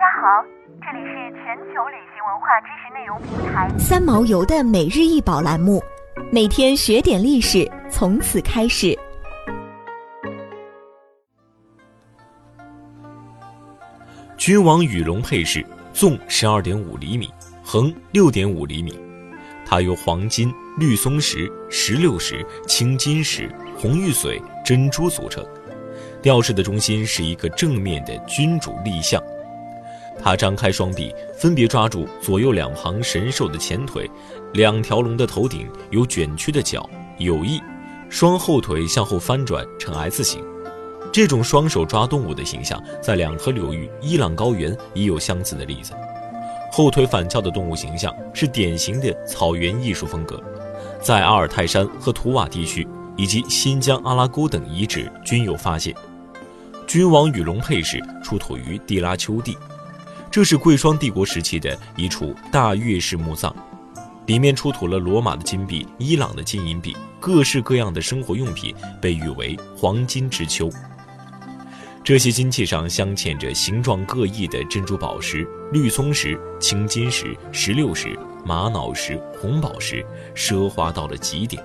家好，这里是全球旅行文化知识内容平台三毛游的每日一宝栏目，每天学点历史，从此开始。君王羽绒配饰，纵十二点五厘米，横六点五厘米，它由黄金、绿松石、石榴石、青金石、红玉髓、珍珠组成。吊饰的中心是一个正面的君主立像，他张开双臂，分别抓住左右两旁神兽的前腿，两条龙的头顶有卷曲的角，有翼，双后腿向后翻转成 S 形。这种双手抓动物的形象，在两河流域伊朗高原已有相似的例子。后腿反翘的动物形象是典型的草原艺术风格，在阿尔泰山和图瓦地区以及新疆阿拉沟等遗址均有发现。君王羽龙佩饰出土于地拉丘地，这是贵霜帝国时期的一处大月式墓葬，里面出土了罗马的金币、伊朗的金银币，各式各样的生活用品，被誉为“黄金之秋”。这些金器上镶嵌着形状各异的珍珠宝石、绿松石、青金石、石榴石、玛瑙石、红宝石，奢华到了极点，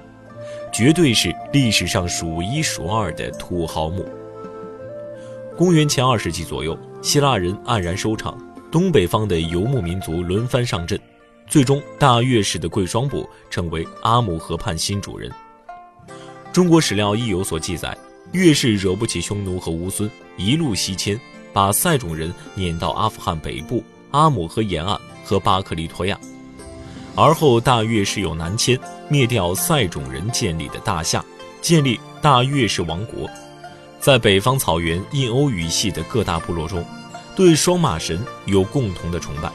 绝对是历史上数一数二的土豪墓。公元前二世纪左右，希腊人黯然收场，东北方的游牧民族轮番上阵，最终大月氏的贵霜部成为阿姆河畔新主人。中国史料亦有所记载，月氏惹不起匈奴和乌孙，一路西迁，把塞种人撵到阿富汗北部阿姆河沿岸和巴克利托亚，而后大月氏又南迁，灭掉塞种人建立的大夏，建立大月氏王国。在北方草原印欧语系的各大部落中，对双马神有共同的崇拜。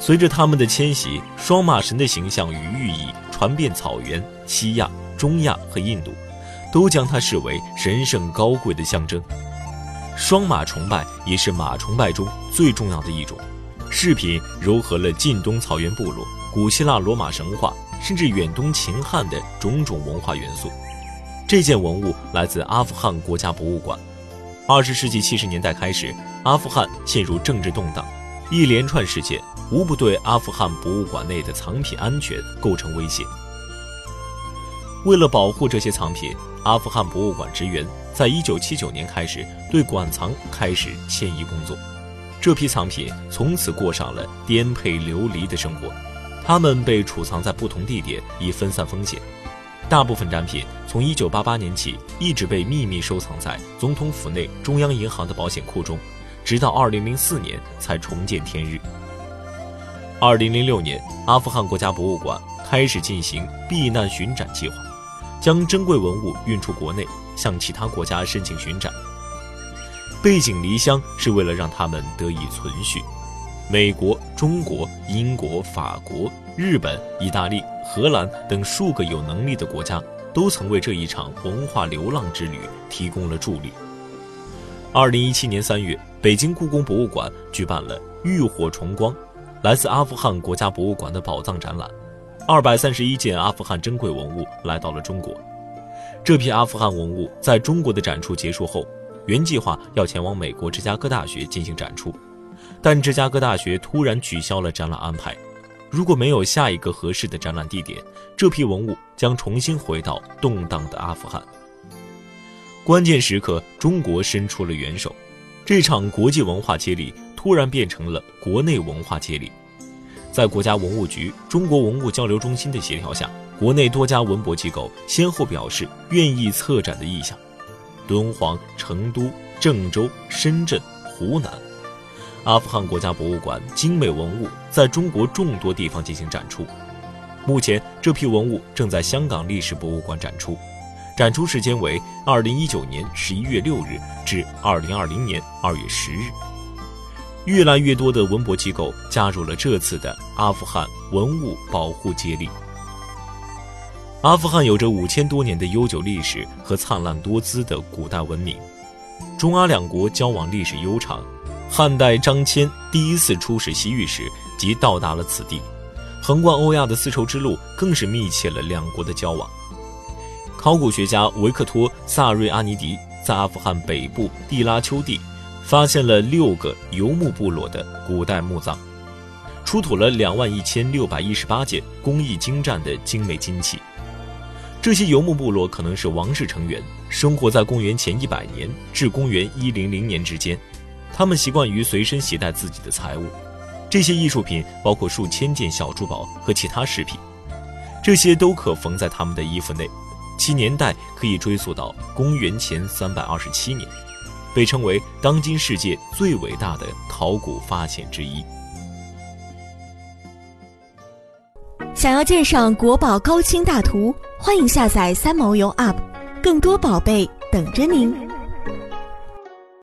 随着他们的迁徙，双马神的形象与寓意传遍草原、西亚、中亚和印度，都将它视为神圣高贵的象征。双马崇拜也是马崇拜中最重要的一种。饰品糅合了近东草原部落、古希腊罗马神话，甚至远东秦汉的种种文化元素。这件文物来自阿富汗国家博物馆。二十世纪七十年代开始，阿富汗陷入政治动荡，一连串事件无不对阿富汗博物馆内的藏品安全构成威胁。为了保护这些藏品，阿富汗博物馆职员在一九七九年开始对馆藏开始迁移工作。这批藏品从此过上了颠沛流离的生活，它们被储藏在不同地点，以分散风险。大部分展品从1988年起一直被秘密收藏在总统府内中央银行的保险库中，直到2004年才重见天日。2006年，阿富汗国家博物馆开始进行避难巡展计划，将珍贵文物运出国内，向其他国家申请巡展。背井离乡是为了让他们得以存续。美国、中国、英国、法国、日本、意大利、荷兰等数个有能力的国家，都曾为这一场文化流浪之旅提供了助力。二零一七年三月，北京故宫博物馆举办了“浴火重光”来自阿富汗国家博物馆的宝藏展览，二百三十一件阿富汗珍贵文物来到了中国。这批阿富汗文物在中国的展出结束后，原计划要前往美国芝加哥大学进行展出。但芝加哥大学突然取消了展览安排。如果没有下一个合适的展览地点，这批文物将重新回到动荡的阿富汗。关键时刻，中国伸出了援手，这场国际文化接力突然变成了国内文化接力。在国家文物局、中国文物交流中心的协调下，国内多家文博机构先后表示愿意策展的意向。敦煌、成都、郑州、深圳、湖南。阿富汗国家博物馆精美文物在中国众多地方进行展出，目前这批文物正在香港历史博物馆展出，展出时间为二零一九年十一月六日至二零二零年二月十日。越来越多的文博机构加入了这次的阿富汗文物保护接力。阿富汗有着五千多年的悠久历史和灿烂多姿的古代文明，中阿两国交往历史悠长。汉代张骞第一次出使西域时，即到达了此地，横贯欧亚的丝绸之路更是密切了两国的交往。考古学家维克托·萨瑞阿尼迪在阿富汗北部地拉丘地发现了六个游牧部落的古代墓葬，出土了两万一千六百一十八件工艺精湛的精美金器。这些游牧部落可能是王室成员，生活在公元前一百年至公元一零零年之间。他们习惯于随身携带自己的财物，这些艺术品包括数千件小珠宝和其他饰品，这些都可缝在他们的衣服内，其年代可以追溯到公元前三百二十七年，被称为当今世界最伟大的考古发现之一。想要鉴赏国宝高清大图，欢迎下载三毛游 App，更多宝贝等着您。